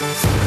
Thank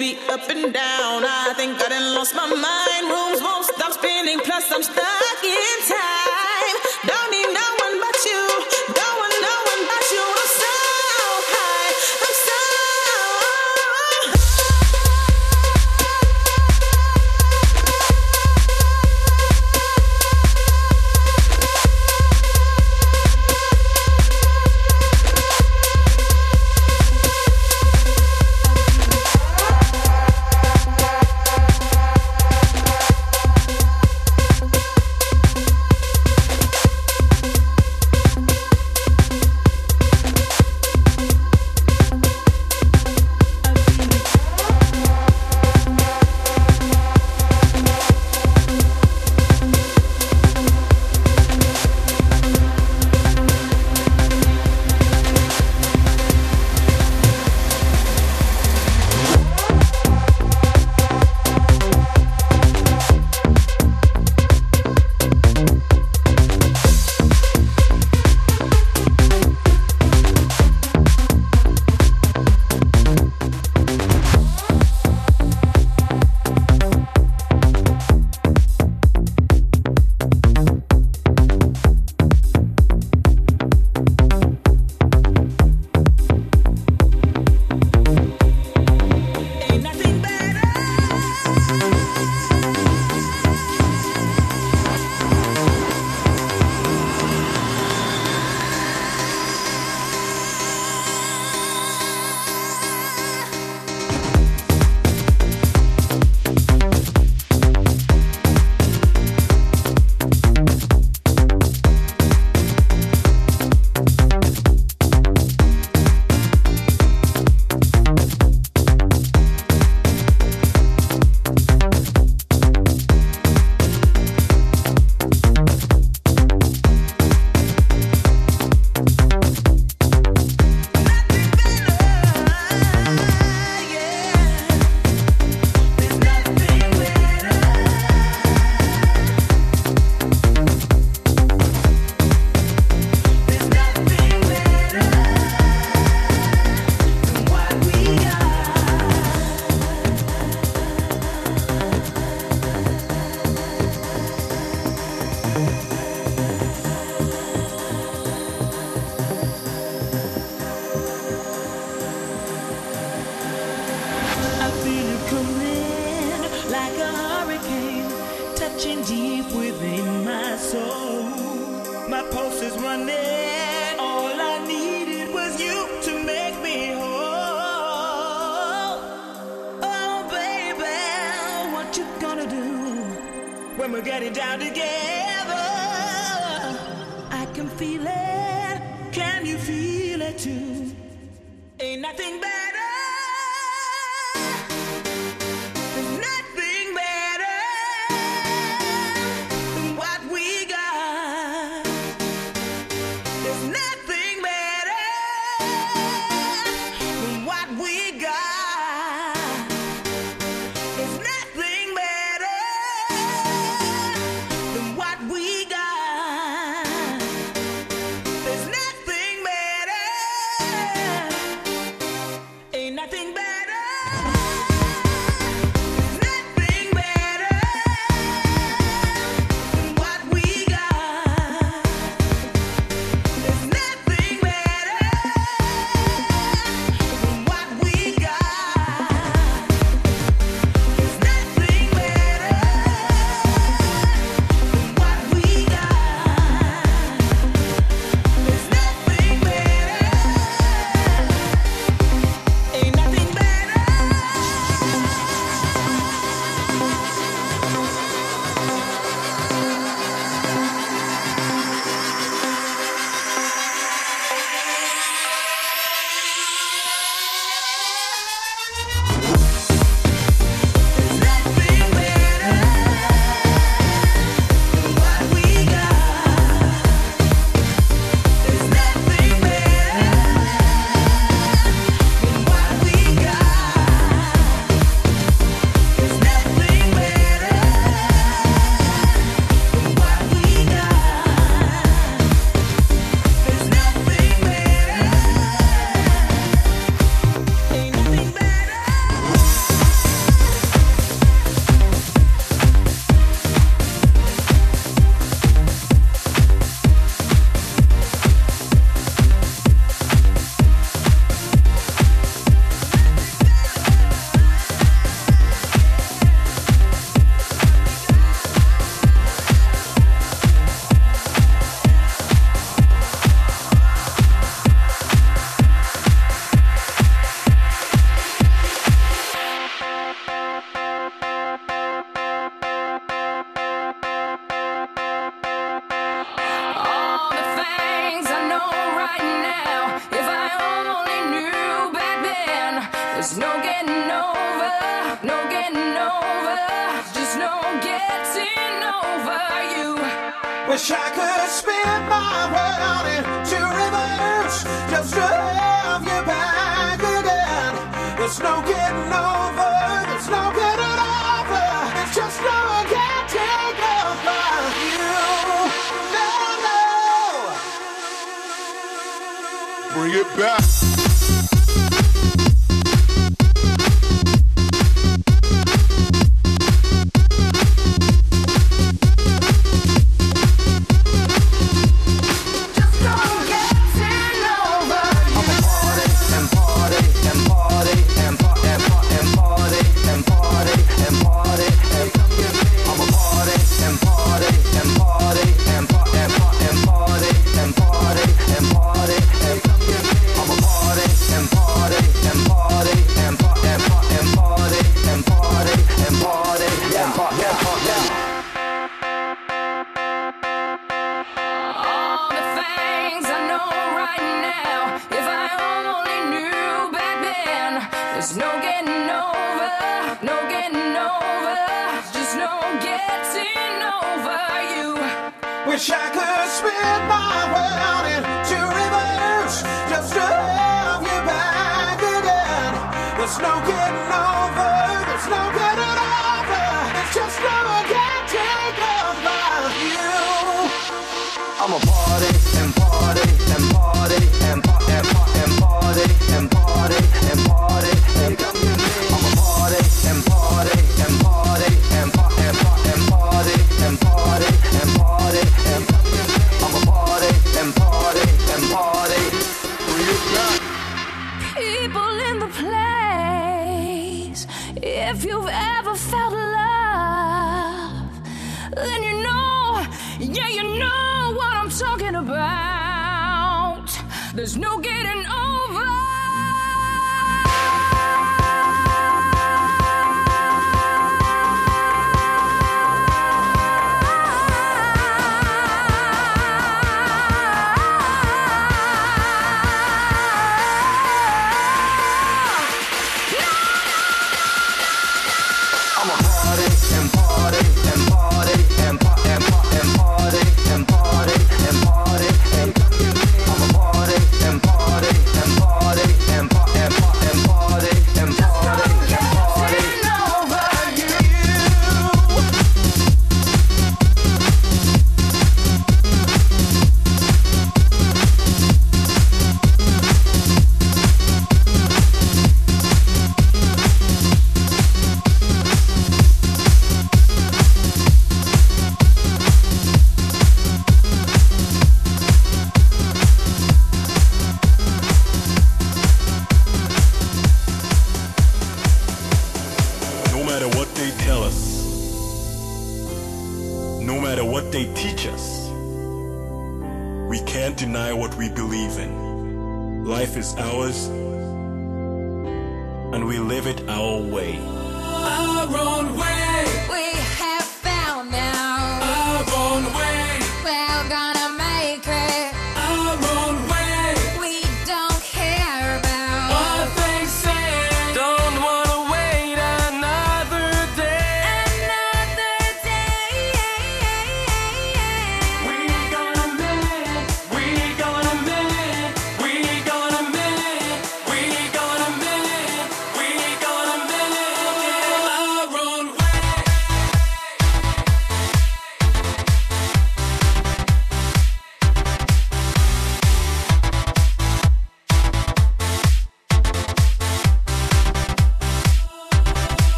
be up and down. I think I done lost my mind. Rooms won't stop spinning, plus I'm stuck. wish I could spin my world into reverse just to have you back again. There's no getting over, there's no getting over. It's just never getting over you. I'm a party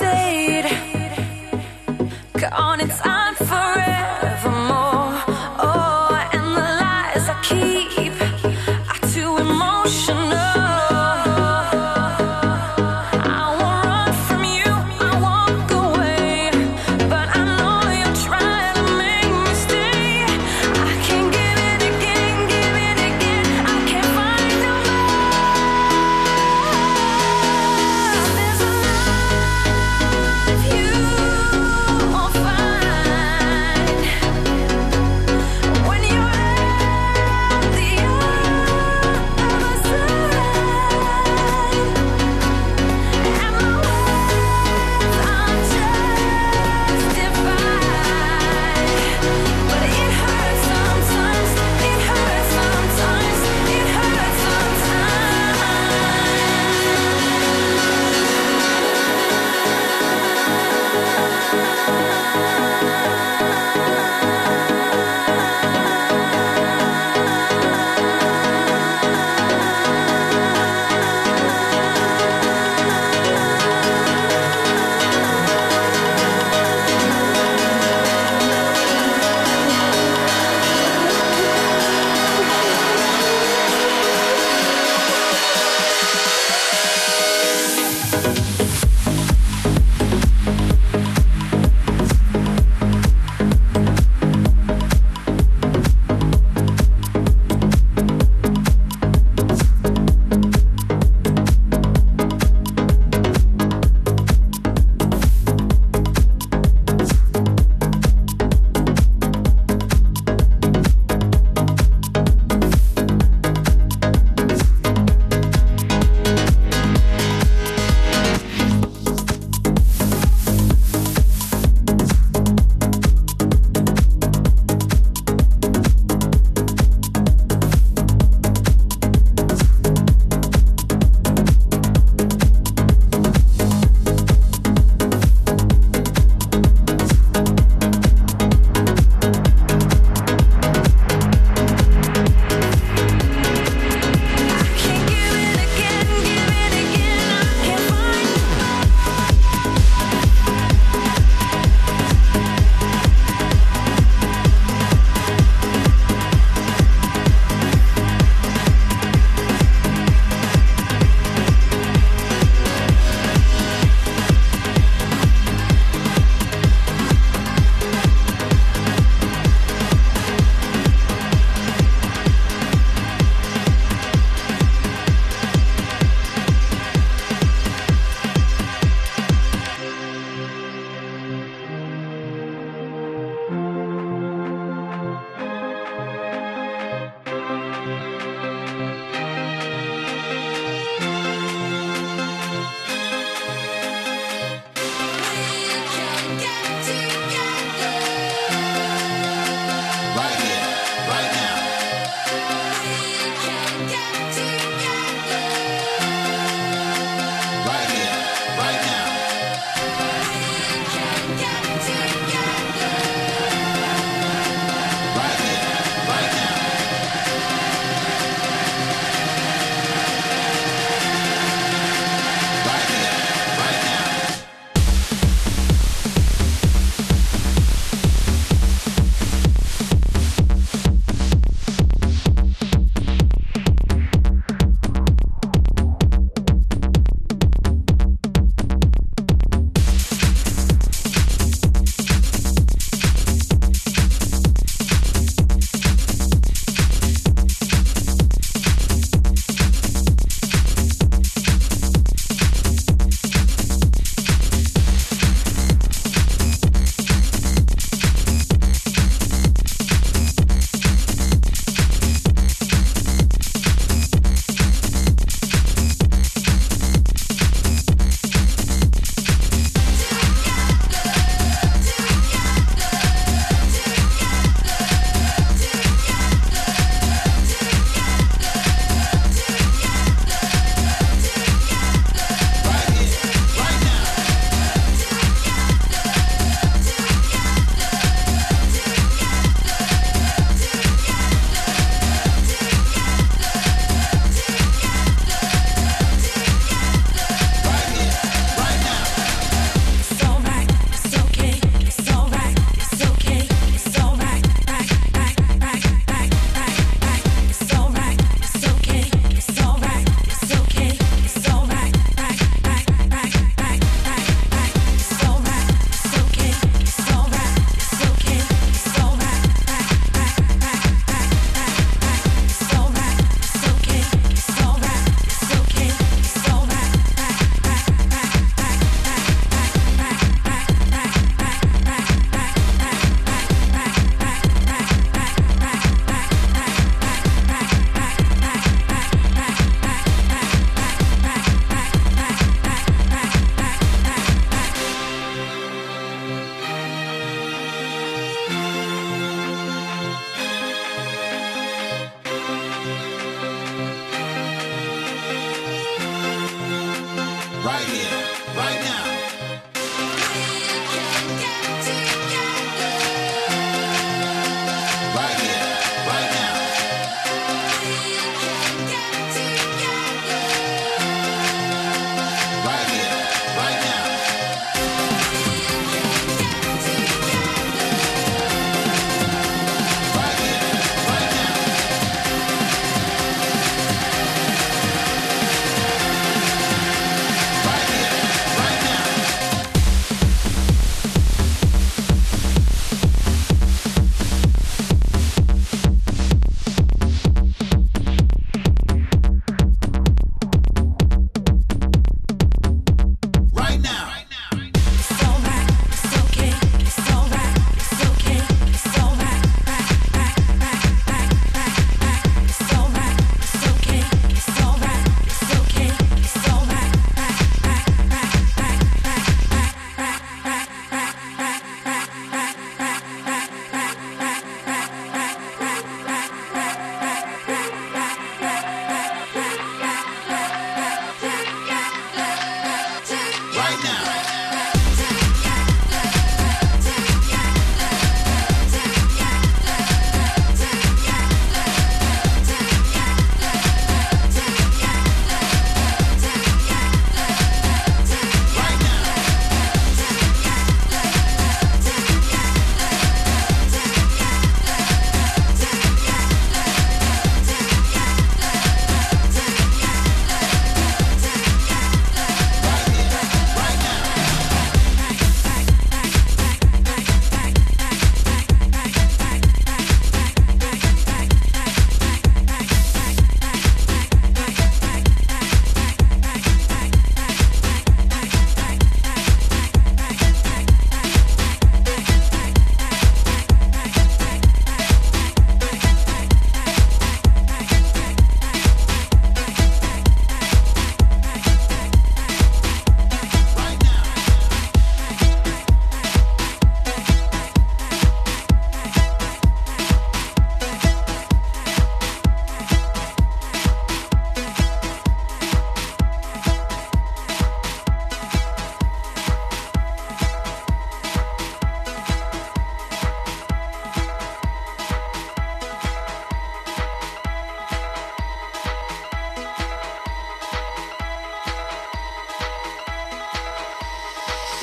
Gone,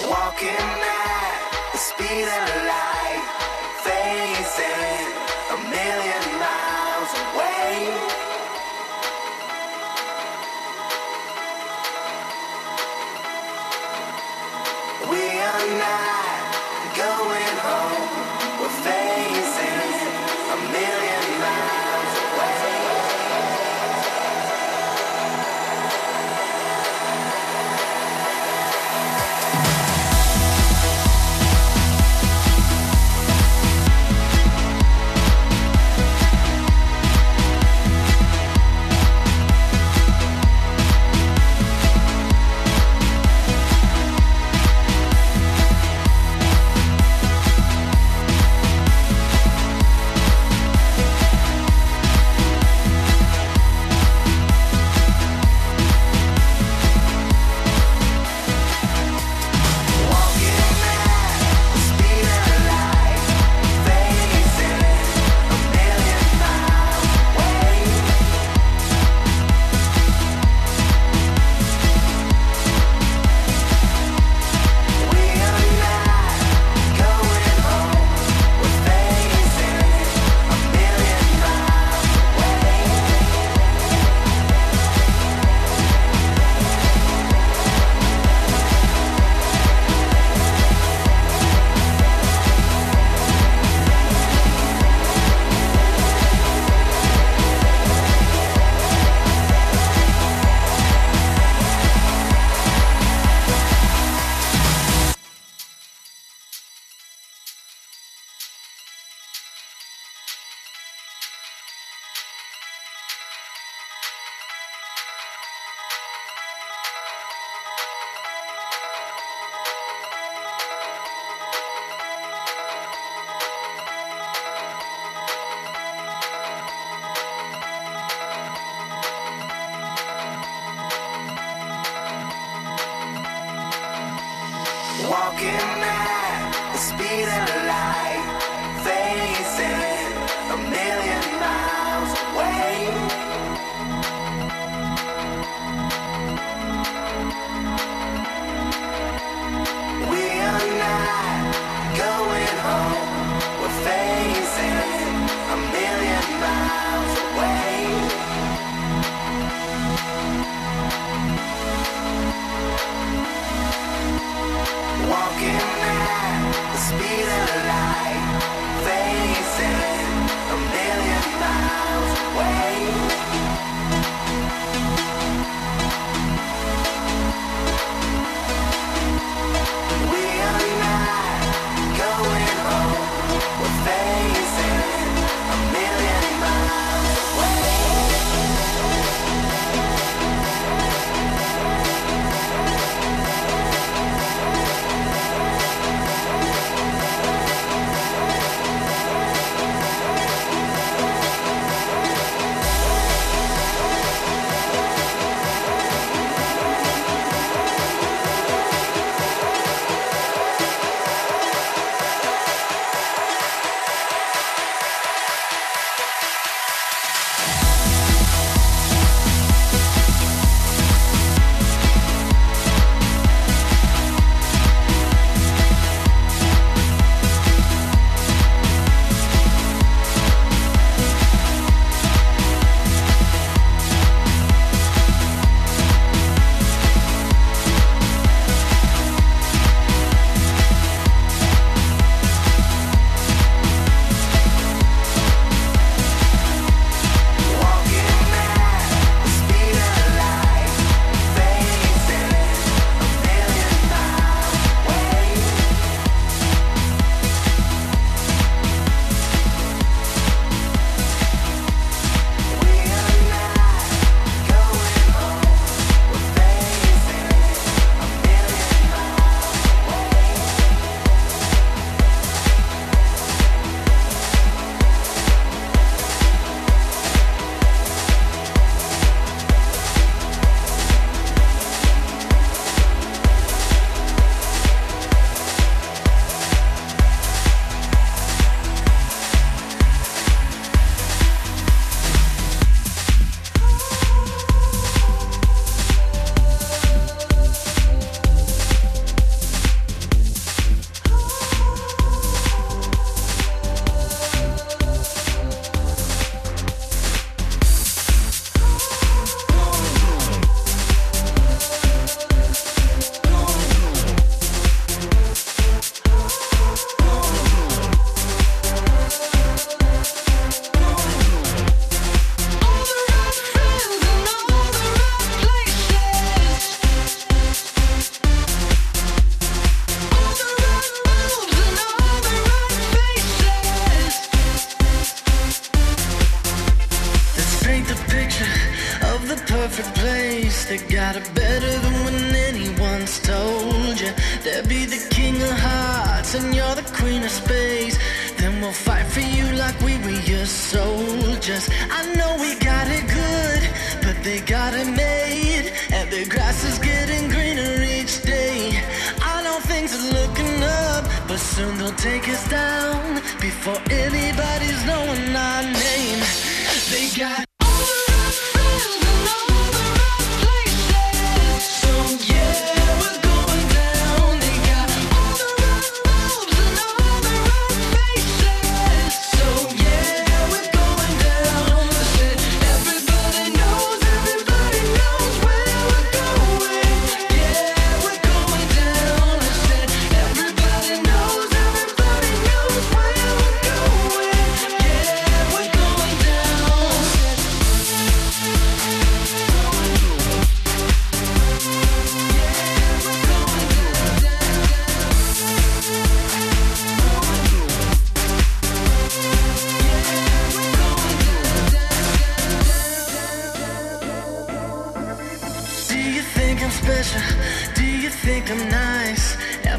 Walking at the speed of light,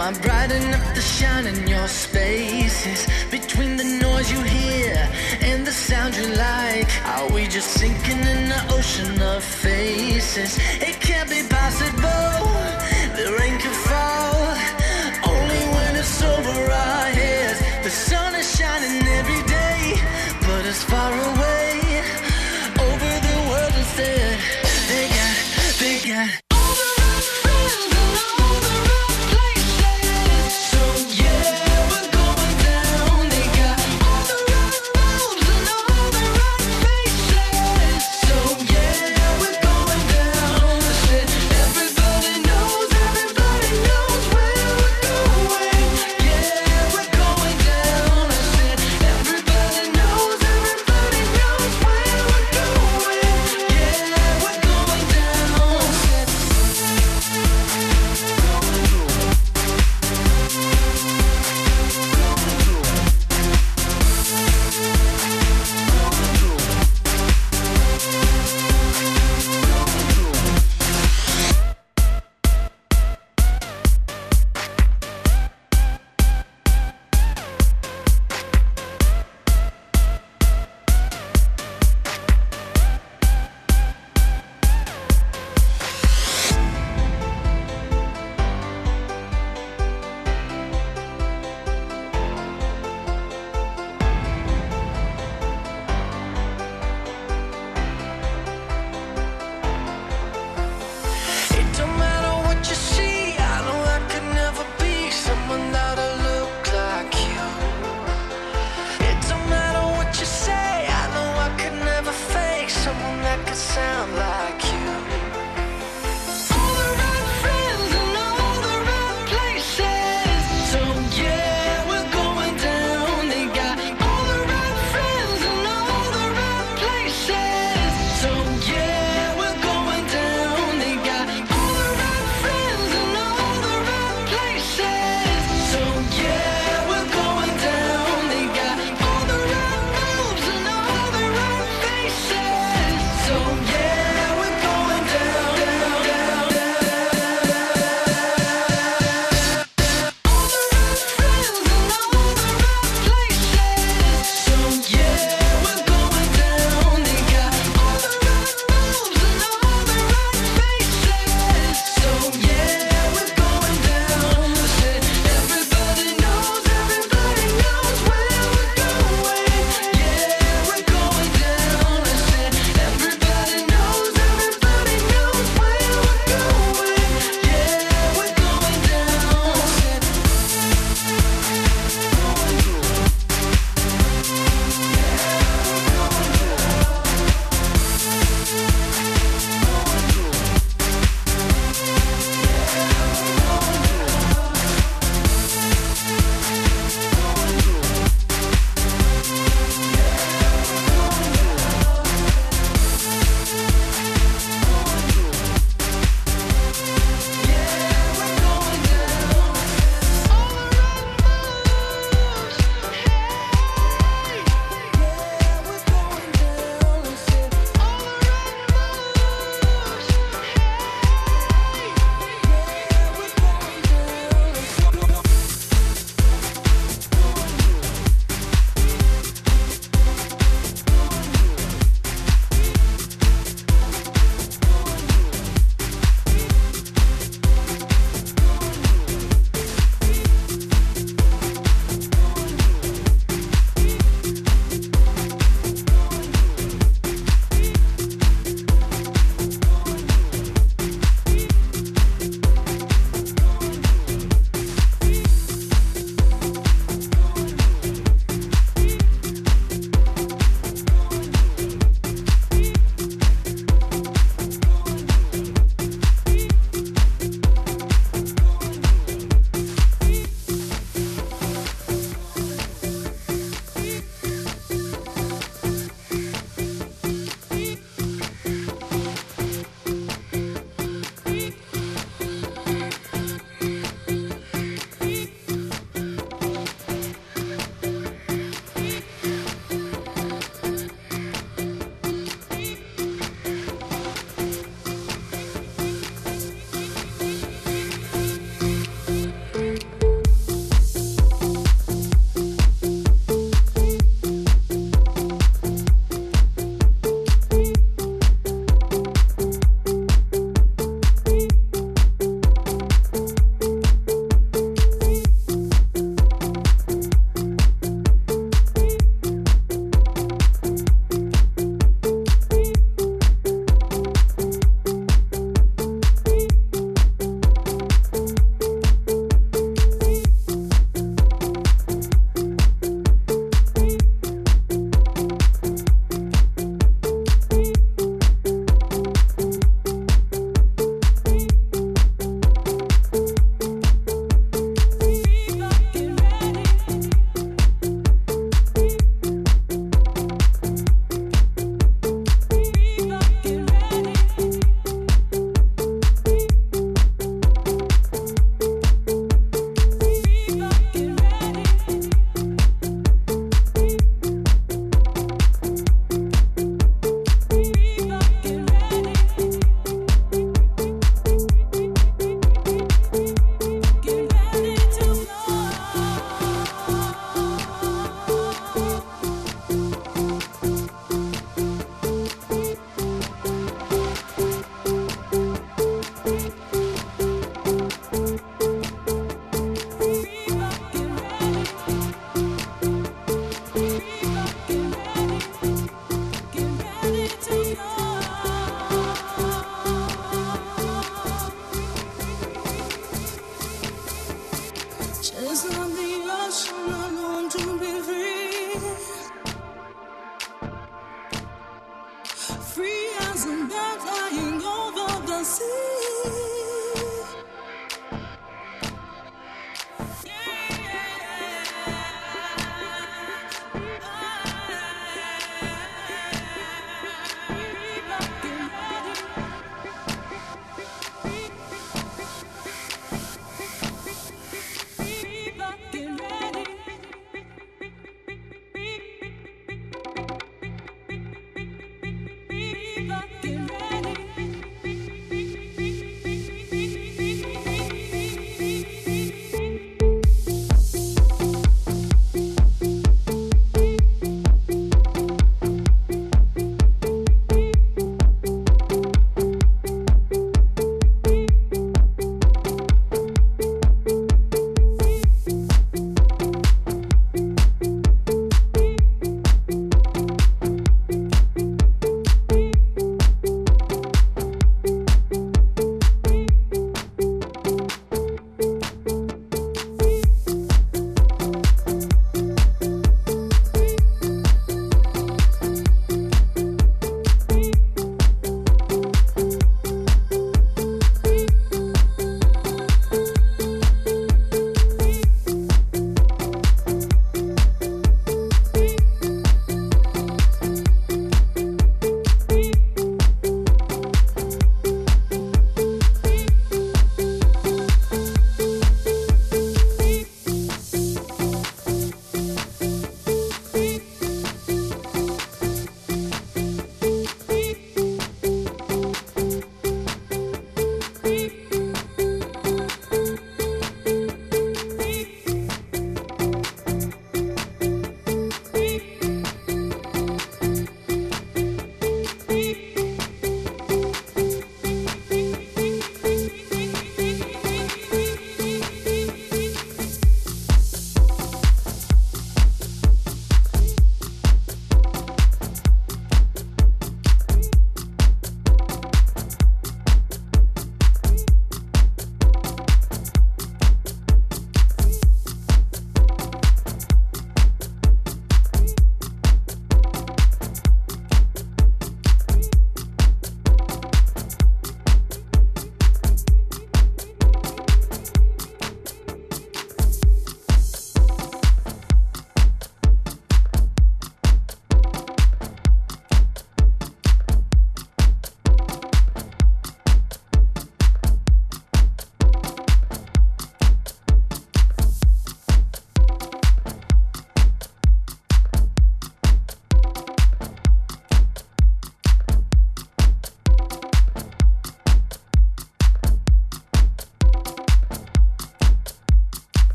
I brighten up the shine in your spaces Between the noise you hear and the sound you like Are we just sinking in the ocean of faces? It can't be possible